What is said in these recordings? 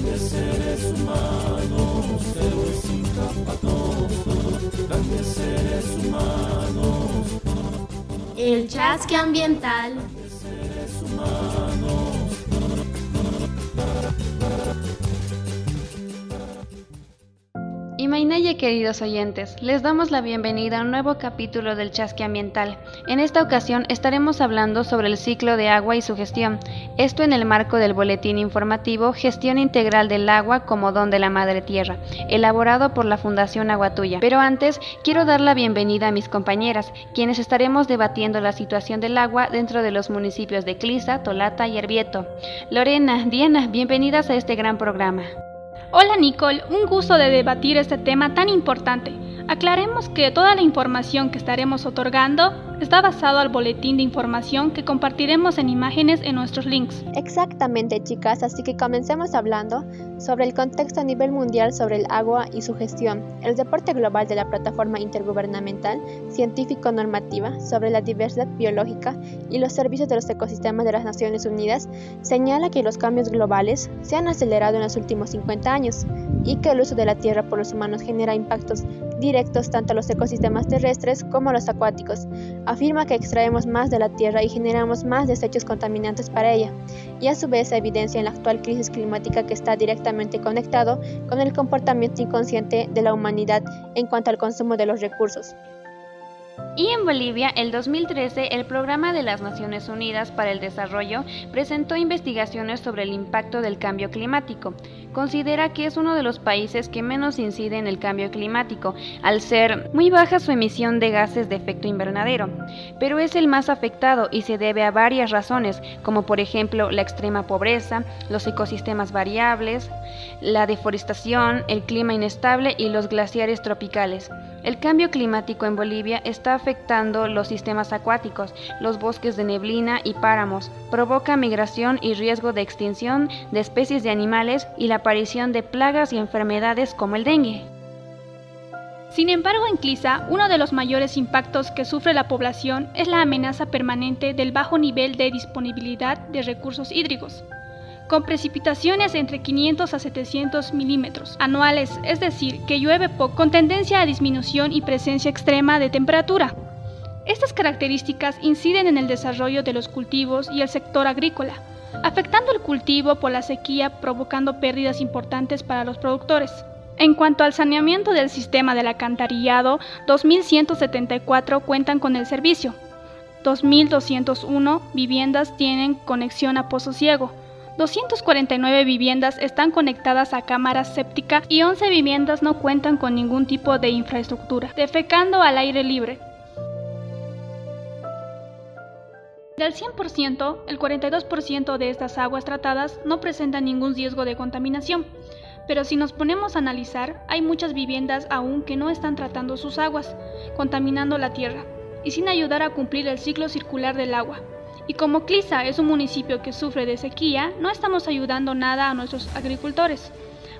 Grandes seres humanos, héroes sin Grandes seres humanos. El chasque ambiental. Imaineye, queridos oyentes, les damos la bienvenida a un nuevo capítulo del Chasque Ambiental. En esta ocasión estaremos hablando sobre el ciclo de agua y su gestión, esto en el marco del boletín informativo Gestión Integral del Agua como Don de la Madre Tierra, elaborado por la Fundación Aguatuya. Pero antes, quiero dar la bienvenida a mis compañeras, quienes estaremos debatiendo la situación del agua dentro de los municipios de Clisa, Tolata y Herbieto. Lorena, Diana, bienvenidas a este gran programa. Hola Nicole, un gusto de debatir este tema tan importante. Aclaremos que toda la información que estaremos otorgando está basado al boletín de información que compartiremos en imágenes en nuestros links. Exactamente, chicas, así que comencemos hablando sobre el contexto a nivel mundial sobre el agua y su gestión, el deporte global de la plataforma intergubernamental científico-normativa sobre la diversidad biológica y los servicios de los ecosistemas de las Naciones Unidas señala que los cambios globales se han acelerado en los últimos 50 años y que el uso de la tierra por los humanos genera impactos directos tanto a los ecosistemas terrestres como a los acuáticos. Afirma que extraemos más de la tierra y generamos más desechos contaminantes para ella, y a su vez evidencia en la actual crisis climática que está directamente conectado con el comportamiento inconsciente de la humanidad en cuanto al consumo de los recursos. Y en Bolivia, el 2013, el Programa de las Naciones Unidas para el Desarrollo presentó investigaciones sobre el impacto del cambio climático. Considera que es uno de los países que menos incide en el cambio climático, al ser muy baja su emisión de gases de efecto invernadero, pero es el más afectado y se debe a varias razones, como por ejemplo la extrema pobreza, los ecosistemas variables, la deforestación, el clima inestable y los glaciares tropicales. El cambio climático en Bolivia está afectando los sistemas acuáticos, los bosques de neblina y páramos, provoca migración y riesgo de extinción de especies de animales y la aparición de plagas y enfermedades como el dengue. Sin embargo, en Clisa, uno de los mayores impactos que sufre la población es la amenaza permanente del bajo nivel de disponibilidad de recursos hídricos con precipitaciones entre 500 a 700 milímetros anuales, es decir, que llueve poco, con tendencia a disminución y presencia extrema de temperatura. Estas características inciden en el desarrollo de los cultivos y el sector agrícola, afectando el cultivo por la sequía, provocando pérdidas importantes para los productores. En cuanto al saneamiento del sistema del alcantarillado, 2.174 cuentan con el servicio. 2.201 viviendas tienen conexión a pozo ciego, 249 viviendas están conectadas a cámaras sépticas y 11 viviendas no cuentan con ningún tipo de infraestructura, defecando al aire libre. Del 100%, el 42% de estas aguas tratadas no presentan ningún riesgo de contaminación, pero si nos ponemos a analizar, hay muchas viviendas aún que no están tratando sus aguas, contaminando la tierra, y sin ayudar a cumplir el ciclo circular del agua, y como Clisa es un municipio que sufre de sequía, no estamos ayudando nada a nuestros agricultores,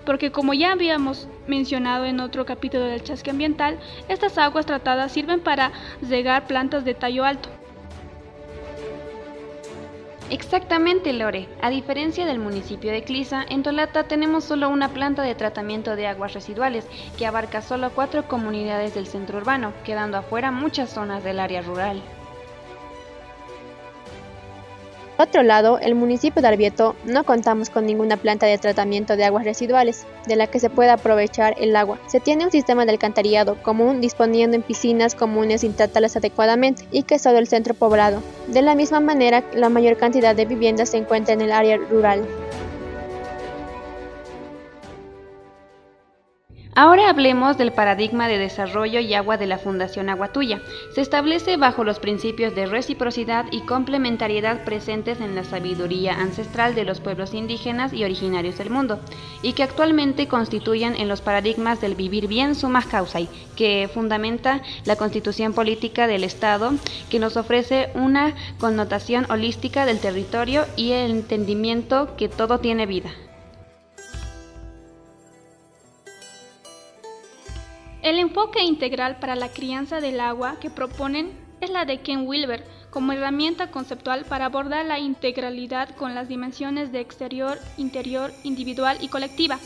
porque como ya habíamos mencionado en otro capítulo del chasque ambiental, estas aguas tratadas sirven para regar plantas de tallo alto. Exactamente, Lore. A diferencia del municipio de Clisa, en Tolata tenemos solo una planta de tratamiento de aguas residuales que abarca solo cuatro comunidades del centro urbano, quedando afuera muchas zonas del área rural. Por otro lado, el municipio de Arbieto no contamos con ninguna planta de tratamiento de aguas residuales, de la que se pueda aprovechar el agua. Se tiene un sistema de alcantarillado común disponiendo en piscinas comunes sin tratarlas adecuadamente y que es todo el centro poblado. De la misma manera, la mayor cantidad de viviendas se encuentra en el área rural. Ahora hablemos del paradigma de desarrollo y agua de la Fundación Aguatuya. Se establece bajo los principios de reciprocidad y complementariedad presentes en la sabiduría ancestral de los pueblos indígenas y originarios del mundo, y que actualmente constituyen en los paradigmas del vivir bien suma causai, que fundamenta la constitución política del Estado, que nos ofrece una connotación holística del territorio y el entendimiento que todo tiene vida. El enfoque integral para la crianza del agua que proponen es la de Ken Wilber, como herramienta conceptual para abordar la integralidad con las dimensiones de exterior, interior, individual y colectiva.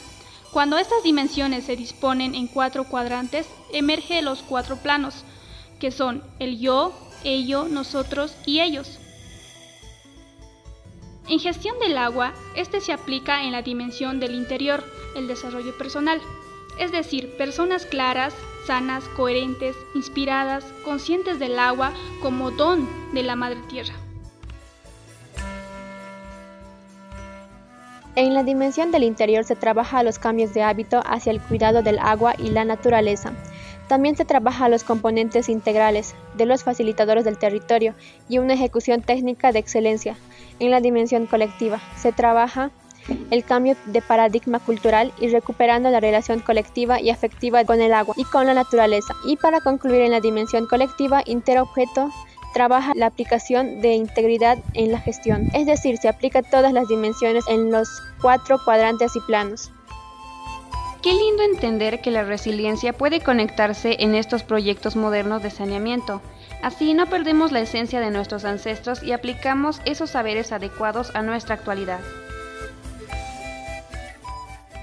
Cuando estas dimensiones se disponen en cuatro cuadrantes, emerge los cuatro planos, que son el yo, ello, nosotros y ellos. En gestión del agua, este se aplica en la dimensión del interior, el desarrollo personal, es decir, personas claras, sanas, coherentes, inspiradas, conscientes del agua como don de la Madre Tierra. En la dimensión del interior se trabaja los cambios de hábito hacia el cuidado del agua y la naturaleza. También se trabaja los componentes integrales de los facilitadores del territorio y una ejecución técnica de excelencia. En la dimensión colectiva se trabaja el cambio de paradigma cultural y recuperando la relación colectiva y afectiva con el agua y con la naturaleza. Y para concluir en la dimensión colectiva, interobjeto trabaja la aplicación de integridad en la gestión, es decir, se aplica todas las dimensiones en los cuatro cuadrantes y planos. Qué lindo entender que la resiliencia puede conectarse en estos proyectos modernos de saneamiento. Así no perdemos la esencia de nuestros ancestros y aplicamos esos saberes adecuados a nuestra actualidad.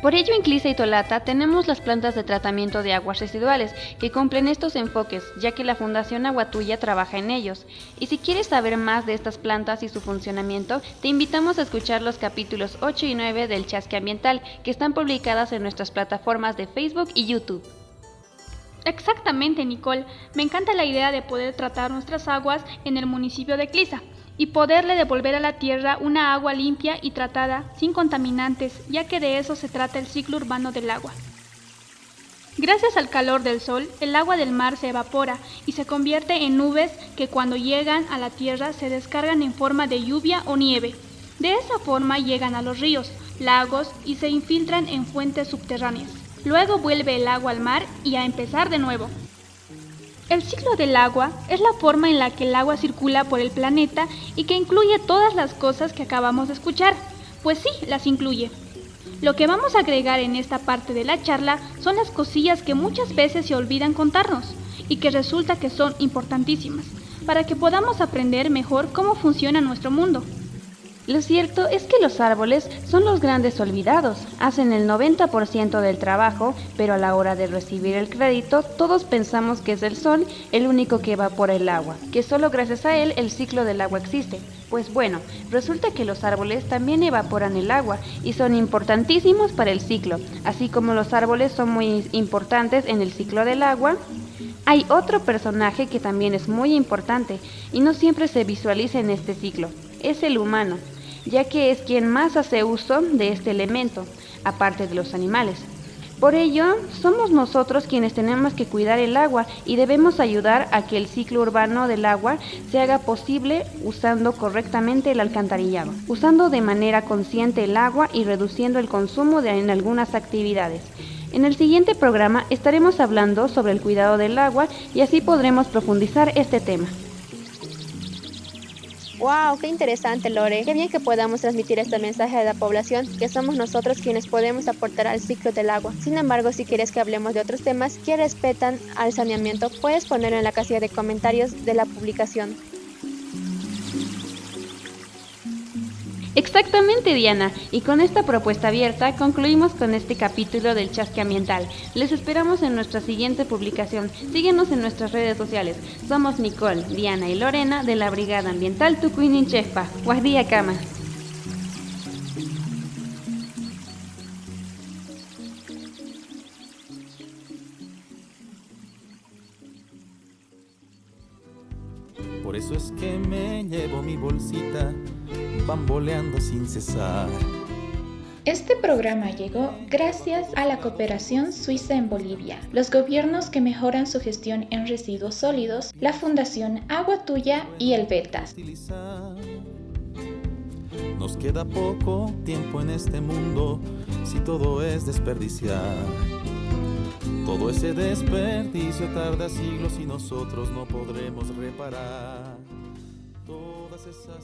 Por ello en Clisa y Tolata tenemos las plantas de tratamiento de aguas residuales que cumplen estos enfoques, ya que la Fundación Aguatuya trabaja en ellos. Y si quieres saber más de estas plantas y su funcionamiento, te invitamos a escuchar los capítulos 8 y 9 del Chasque Ambiental, que están publicadas en nuestras plataformas de Facebook y YouTube. Exactamente, Nicole. Me encanta la idea de poder tratar nuestras aguas en el municipio de Clisa y poderle devolver a la tierra una agua limpia y tratada, sin contaminantes, ya que de eso se trata el ciclo urbano del agua. Gracias al calor del sol, el agua del mar se evapora y se convierte en nubes que cuando llegan a la tierra se descargan en forma de lluvia o nieve. De esa forma llegan a los ríos, lagos y se infiltran en fuentes subterráneas. Luego vuelve el agua al mar y a empezar de nuevo. El ciclo del agua es la forma en la que el agua circula por el planeta y que incluye todas las cosas que acabamos de escuchar. Pues sí, las incluye. Lo que vamos a agregar en esta parte de la charla son las cosillas que muchas veces se olvidan contarnos y que resulta que son importantísimas para que podamos aprender mejor cómo funciona nuestro mundo. Lo cierto es que los árboles son los grandes olvidados, hacen el 90% del trabajo, pero a la hora de recibir el crédito todos pensamos que es el sol el único que evapora el agua, que solo gracias a él el ciclo del agua existe. Pues bueno, resulta que los árboles también evaporan el agua y son importantísimos para el ciclo, así como los árboles son muy importantes en el ciclo del agua, hay otro personaje que también es muy importante y no siempre se visualiza en este ciclo. Es el humano ya que es quien más hace uso de este elemento, aparte de los animales. Por ello, somos nosotros quienes tenemos que cuidar el agua y debemos ayudar a que el ciclo urbano del agua se haga posible usando correctamente el alcantarillado, usando de manera consciente el agua y reduciendo el consumo de, en algunas actividades. En el siguiente programa estaremos hablando sobre el cuidado del agua y así podremos profundizar este tema. ¡Wow! ¡Qué interesante, Lore! Qué bien que podamos transmitir este mensaje a la población, que somos nosotros quienes podemos aportar al ciclo del agua. Sin embargo, si quieres que hablemos de otros temas que respetan al saneamiento, puedes ponerlo en la casilla de comentarios de la publicación. Exactamente, Diana. Y con esta propuesta abierta concluimos con este capítulo del chasque ambiental. Les esperamos en nuestra siguiente publicación. Síguenos en nuestras redes sociales. Somos Nicole, Diana y Lorena de la Brigada Ambiental Tucuininchefpa. Guardía Cama. Por eso es que me llevo mi bolsita bamboleando sin cesar. Este programa llegó gracias a la cooperación suiza en Bolivia, los gobiernos que mejoran su gestión en residuos sólidos, la Fundación Agua Tuya y el Betas. Nos queda poco tiempo en este mundo si todo es desperdiciar. Todo ese desperdicio tarda siglos y nosotros no podremos reparar todas esas